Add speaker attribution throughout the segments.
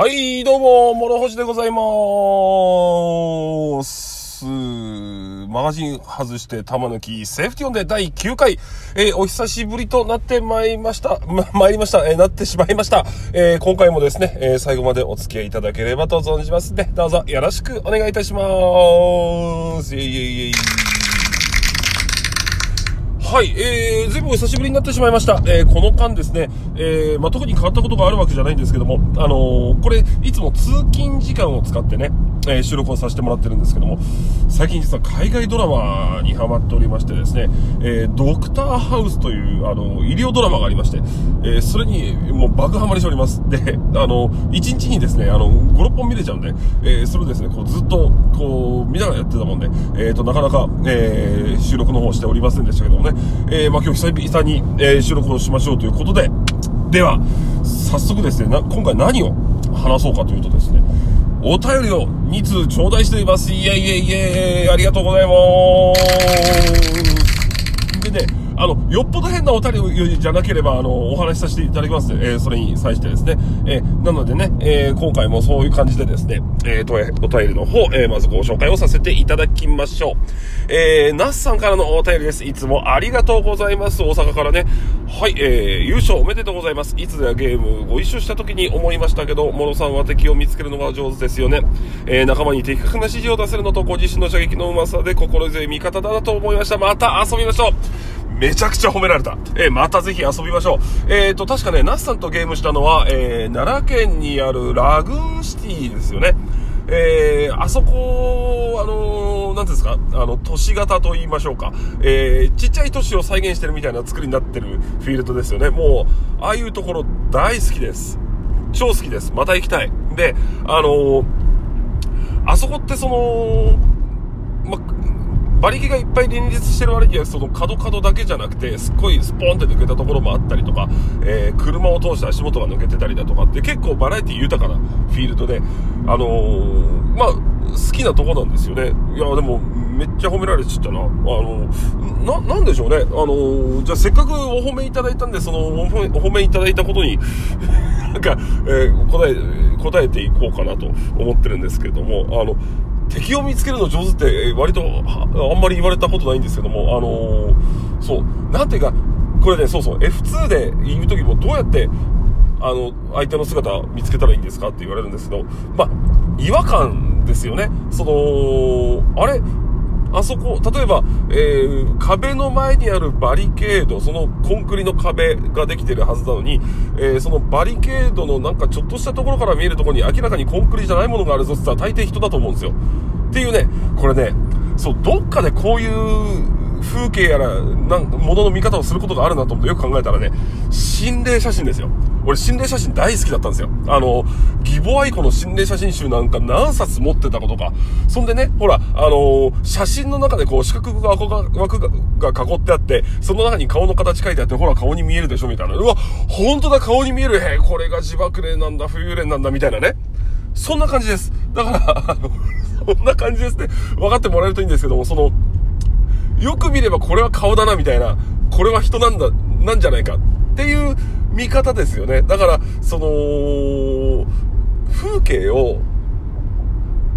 Speaker 1: はい、どうも、諸星でございまーす。マガジン外して玉抜き、セーフティオンで第9回、えーお久しぶりとなってまいりました、ま、参りました、えーなってしまいました。えー今回もですね、え最後までお付き合いいただければと存じますので、どうぞよろしくお願いいたしまーす。イェイイェイイェイ。はい、えー、ずいぶんお久しぶりになってしまいました。えー、この間ですね、えー、まあ、特に変わったことがあるわけじゃないんですけども、あのーこれ、いつも通勤時間を使ってね、えー収録をさせてもらってるんですけども、最近実は海外ドラマにハマっておりましてですね、えー、ドクターハウスという、あの医療ドラマがありまして、えー、それにもう爆ハマりしております。で、あの1日にですね、あの、5、6本見れちゃうんで、え、それをですね、こうずっと、こう、見ながらやってたもんで、えーと、なかなか、え、収録の方しておりませんでしたけどもね、え、まあ今日久々に、え収録をしましょうということで、では、早速ですね、な、今回何を話そうかというとですね、お便りを2通頂戴しています。イェイイェイイェイありがとうございます。でね、あの、よっぽど変なお便りじゃなければ、あの、お話しさせていただきます、えーそれに際してですね。えーなのでね、えー今回もそういう感じでですね、えー、お便りの方、えーまずご紹介をさせていただきましょう。えー、ナスさんからのお便りです。いつもありがとうございます。大阪からね。はい、えー、優勝おめでとうございます。いつやゲームご一緒した時に思いましたけど、モロさんは敵を見つけるのが上手ですよね。えー、仲間に的確な指示を出せるのと、ご自身の射撃のうまさで心強い味方だなと思いました。また遊びましょう。めちゃくちゃ褒められた。えーまたぜひ遊びましょう。えっ、と、確かね、ナスさんとゲームしたのは、えー奈良県にあるラグーンシティですよね。えーあそこ、あのーなんですか、あの、都市型と言いましょうか。えーちっちゃい都市を再現してるみたいな作りになってるフィールドですよね。もう、ああいうところ大好きです。超好きです。また行きたい。で、あのーあそこってその、馬力がいっぱい連立してる割には、その角角だけじゃなくて、すっごいスポーンって抜けたところもあったりとか、えー車を通して足元が抜けてたりだとかって、結構バラエティ豊かなフィールドで、あのーまあ、好きなとこなんですよね。いや、でも、めっちゃ褒められちゃったな。あの、な、なんでしょうね。あの、じゃあせっかくお褒めいただいたんで、そのお褒め、お褒めいただいたことに、なんか、えー答え、答えていこうかなと思ってるんですけれども、あの、敵を見つけるの上手って、割とあんまり言われたことないんですけども、あのーそう、なんていうか、これね、そうそう、F2 で言う時もどうやって、あの、相手の姿見つけたらいいんですかって言われるんですけど、まあ、違和感ですよね。その、あれあそこ、例えば、えー壁の前にあるバリケード、そのコンクリの壁ができてるはずなのに、えーそのバリケードのなんかちょっとしたところから見えるところに明らかにコンクリじゃないものがあるぞって言ったら大抵人だと思うんですよ。っていうね、これね、そう、どっかでこういう風景やら、なん、ものの見方をすることがあるなと思ってよく考えたらね、心霊写真ですよ。俺心霊写真大好きだったんですよ。あの、義母愛子の心霊写真集なんか何冊持ってたことか。そんでね、ほら、あの写真の中でこう四角が枠が枠が囲ってあって、その中に顔の形書いてあって、ほら顔に見えるでしょみたいな。うわ、本当だ顔に見える。へこれが自爆霊なんだ、浮遊霊なんだ、みたいなね。そんな感じです。だから、あの、そんな感じですね。分かってもらえるといいんですけども、その、よく見ればこれは顔だなみたいな、これは人なんだ、なんじゃないかっていう見方ですよね。だから、その、風景を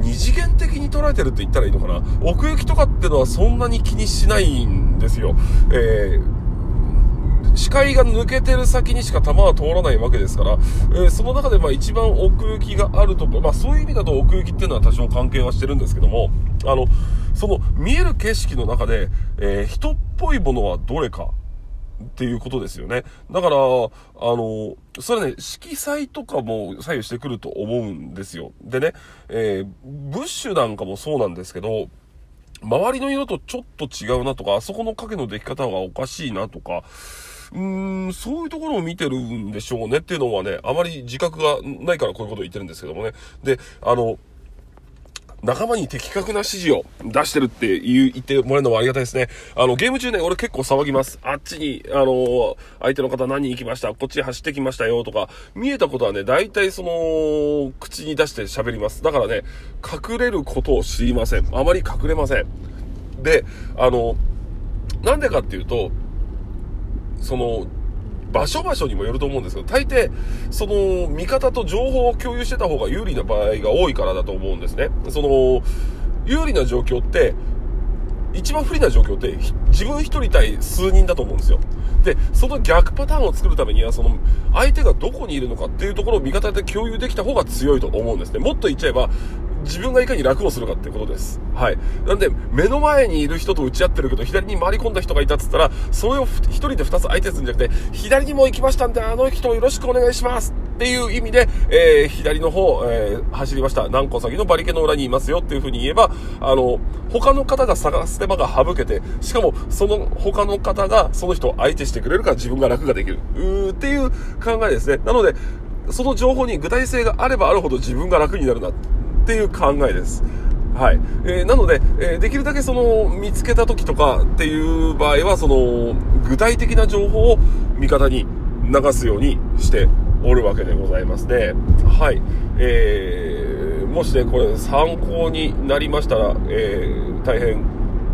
Speaker 1: 二次元的に捉えてるって言ったらいいのかな。奥行きとかってのはそんなに気にしないんですよ。えー視界が抜けてる先にしか弾は通らないわけですから、えーその中でまあ一番奥行きがあるところ、まあそういう意味だと奥行きっていうのは多少関係はしてるんですけども、あの、その見える景色の中で、えー人っぽいものはどれかっていうことですよね。だから、あの、それね、色彩とかも左右してくると思うんですよ。でね、えーブッシュなんかもそうなんですけど、周りの色とちょっと違うなとか、あそこの影の出来方がおかしいなとか、うーん、そういうところを見てるんでしょうねっていうのはね、あまり自覚がないからこういうことを言ってるんですけどもね。で、あの、仲間に的確な指示を出してるって言う言ってもらえるのはありがたいですね。あの、ゲーム中ね、俺結構騒ぎます。あっちに、あの、相手の方何人行きました？こっち走ってきましたよとか、見えたことはね、大体その、口に出して喋ります。だからね、隠れることを知りません。あまり隠れません。で、あの、なんでかっていうと、その、場所場所にもよると思うんですけど、大抵、その、味方と情報を共有してた方が有利な場合が多いからだと思うんですね。その、有利な状況って、一番不利な状況って自分一人対数人だと思うんですよ。で、その逆パターンを作るためには、その相手がどこにいるのかっていうところを味方で共有できた方が強いと思うんですね。もっと言っちゃえば、自分がいかに楽をするかってことです。はい。なんで、目の前にいる人と打ち合ってるけど、左に回り込んだ人がいたっつったら、それを一人で二つ相手するんじゃなくて、左にも行きましたんで、あの人をよろしくお願いしますっていう意味で、えー、左の方、えー、走りました。何個先のバリケの裏にいますよっていう風に言えば、あの、他の方が探す手間が省けて、しかも、その他の方がその人を相手してくれるから自分が楽ができる。うーっていう考えですね。なので、その情報に具体性があればあるほど自分が楽になるな。っていう考えです。はい。えー、なので、えー、できるだけその、見つけた時とかっていう場合は、その、具体的な情報を味方に流すようにしておるわけでございますね。はい。えー、もしね、これ参考になりましたら、えー、大変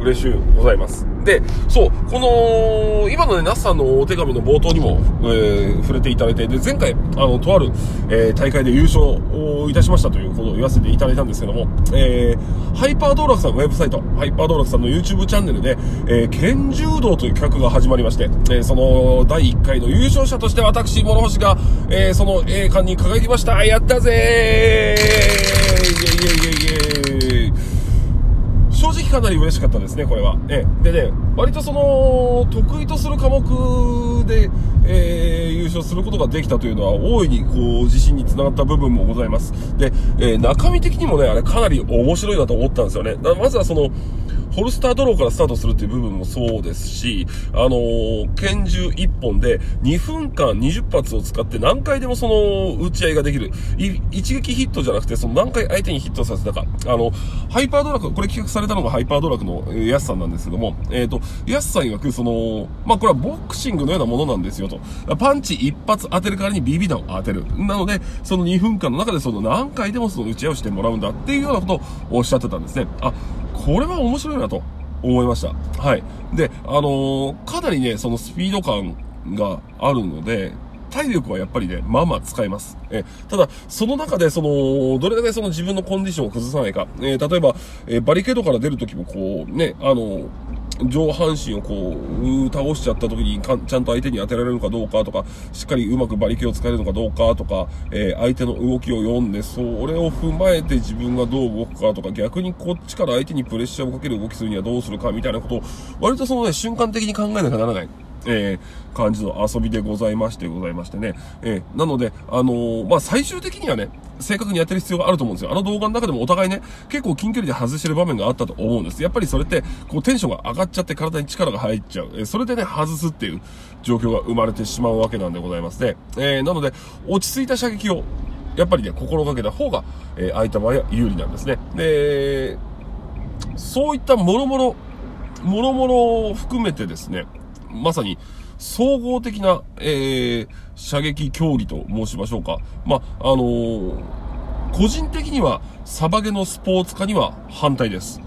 Speaker 1: 嬉しゅうございます。で、そう、この、今のね、ナスさんのお手紙の冒頭にも、えー、触れていただいて、で、前回、あの、とある、えー、大会で優勝をいたしましたということを言わせていただいたんですけども、えー、ハイパー道楽さんウェブサイト、ハイパー道楽さんの YouTube チャンネルで、えー、剣柔道という企画が始まりまして、えー、その、第1回の優勝者として私、諸星が、えー、その栄冠に輝きました。やったぜーイェイイェイイェイイェイかなり嬉しかったですね、これは。えでね、割とその、得意とする科目で、えー、優勝することができたというのは、大いにこう、自信につながった部分もございます。で、えー、中身的にもね、あれかなり面白いなと思ったんですよね。まずはその、ホルスタードローからスタートするっていう部分もそうですし、あのー、拳銃1本で2分間20発を使って何回でもその打ち合いができる。一撃ヒットじゃなくて、その何回相手にヒットさせたか。あの、ハイパードラク、これ企画されたのがハイパードラクのヤスさんなんですけども、えっ、ー、と、ヤスさん曰く、その、まあ、これはボクシングのようなものなんですよと。パンチ一発当てる代わりに BB 弾を当てる。なので、その2分間の中でその何回でもその打ち合いをしてもらうんだっていうようなことをおっしゃってたんですね。あ、これは面白いなと思いました。はい。で、あのー、かなりね、そのスピード感があるので、体力はやっぱりね、まあまあ使えます。え、ただ、その中で、その、どれだけその自分のコンディションを崩さないか。えー、例えば、えー、バリケードから出るときも、こう、ね、あの、上半身をこう、う倒しちゃった時にかちゃんと相手に当てられるかどうかとか、しっかりうまく馬力を使えるのかどうかとか、えー、相手の動きを読んで、それを踏まえて自分がどう動くかとか、逆にこっちから相手にプレッシャーをかける動きするにはどうするかみたいなことを、割とそのね、瞬間的に考えなきゃならない。えー、感じの遊びでございましてございましてね。えー、なので、あのー、まあ、最終的にはね、正確にやってる必要があると思うんですよ。あの動画の中でもお互いね、結構近距離で外してる場面があったと思うんです。やっぱりそれって、こうテンションが上がっちゃって体に力が入っちゃう。えそれでね、外すっていう状況が生まれてしまうわけなんでございますね。えー、なので、落ち着いた射撃を、やっぱりね、心がけた方が、えー、相手場合は有利なんですね。で、そういったもろもろ、もろもろを含めてですね、まさに、総合的な、えー、射撃競技と申しましょうか。まあ、のー、個人的には、サバゲのスポーツ化には反対です。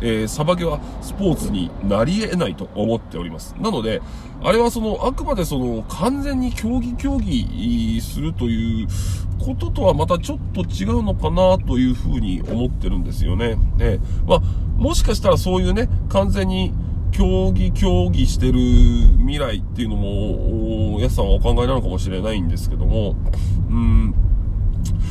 Speaker 1: えー、サバゲはスポーツになり得ないと思っております。なので、あれはその、あくまでその、完全に競技競技するということとはまたちょっと違うのかなというふうに思ってるんですよね。ねまあ、もしかしたらそういうね、完全に、競技競技してる未来っていうのも、やすさんはお考えなのかもしれないんですけども、うん、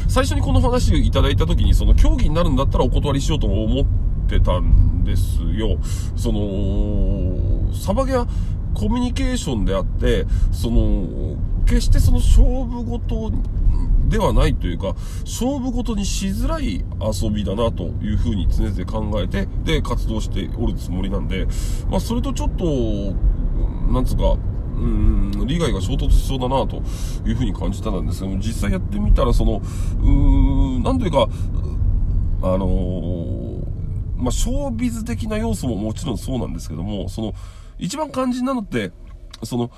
Speaker 1: 最初にこの話いただいた時に、その競技になるんだったらお断りしようと思ってたんですよ。その、サバゲはコミュニケーションであって、その、決してその勝負事ではないというか、勝負事にしづらい遊びだなというふうに常々考えて、で、活動しておるつもりなんで、まあ、それとちょっと、なんつうか、うん、利害が衝突しそうだなというふうに感じたんですけども、実際やってみたら、その、うーん、なんというか、あのー、まあ、ショービズ的な要素ももちろんそうなんですけども、その、一番肝心なのって、その、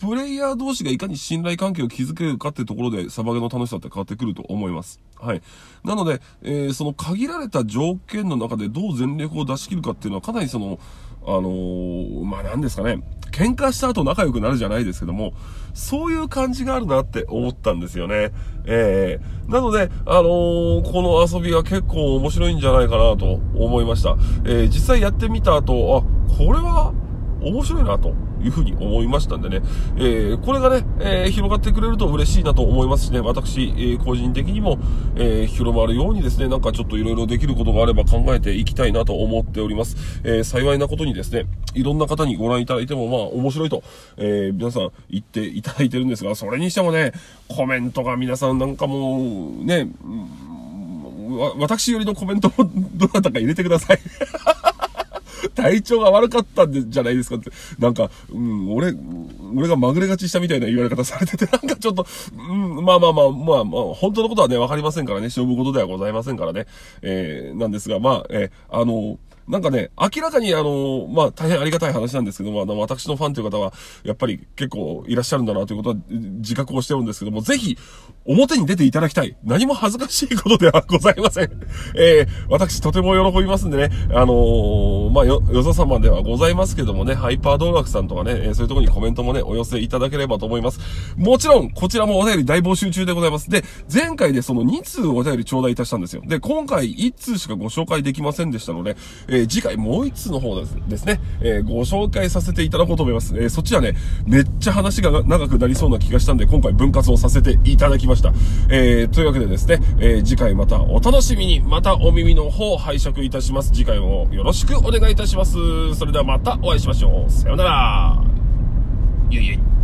Speaker 1: プレイヤー同士がいかに信頼関係を築けるかっていうところで、サバゲの楽しさって変わってくると思います。はい。なので、えー、その限られた条件の中でどう全力を出し切るかっていうのはかなりその、あのー、まあ、なんですかね、喧嘩した後仲良くなるじゃないですけども、そういう感じがあるなって思ったんですよね。ええー、なので、あのー、この遊びは結構面白いんじゃないかなと思いました。えー、実際やってみた後、あ、これは面白いなというふうに思いましたんでね、えー、これがね、えー、広がってくれると嬉しいなと思いますしね、私、えー、個人的にも、え広まるようにですね、なんかちょっといろいろできることがあれば考えていきたいなと思っております。え幸いなことにですね、いろんな方にご覧いただいても、まあ、面白いと、え皆さん言っていただいてるんですが、それにしてもね、コメントが皆さんなんかもう、ね、私よりのコメントもどなたか入れてください。体調が悪かったんじゃないですかって。なんか、うん、俺、俺がまぐれがちしたみたいな言われ方されてて、なんかちょっと、うん、まあまあまあ、まあまあ、本当のことはね、わかりませんからね、勝負事ではございませんからね。えー、なんですが、まあ、えー、あのなんかね、明らかにあの、まあ、大変ありがたい話なんですけども、あの、私のファンという方は、やっぱり結構いらっしゃるんだなということは自覚をしてるんですけども、ぜひ、表に出ていただきたい。何も恥ずかしいことではございません。えー、私とても喜びますんでね、あのー、まあ、よ、よそ様ではございますけどもね、ハイパー道楽さんとかね、え、そういうとこにコメントもね、お寄せいただければと思います。もちろん、こちらもお便り大募集中でございます。で、前回でその2通お便り頂戴いたしたんですよ。で、今回1通しかご紹介できませんでしたので、え、次回もう1通の方ですね、えー、ご紹介させていただこうと思います。えー、そっちはね、めっちゃ話が長くなりそうな気がしたんで、今回分割をさせていただきました。え、というわけでですね、え、次回またお楽しみに、またお耳の方拝借いたします。次回もよろしくお願いいたします。それではまたお会いしましょう。さようなら。ゆいゆい。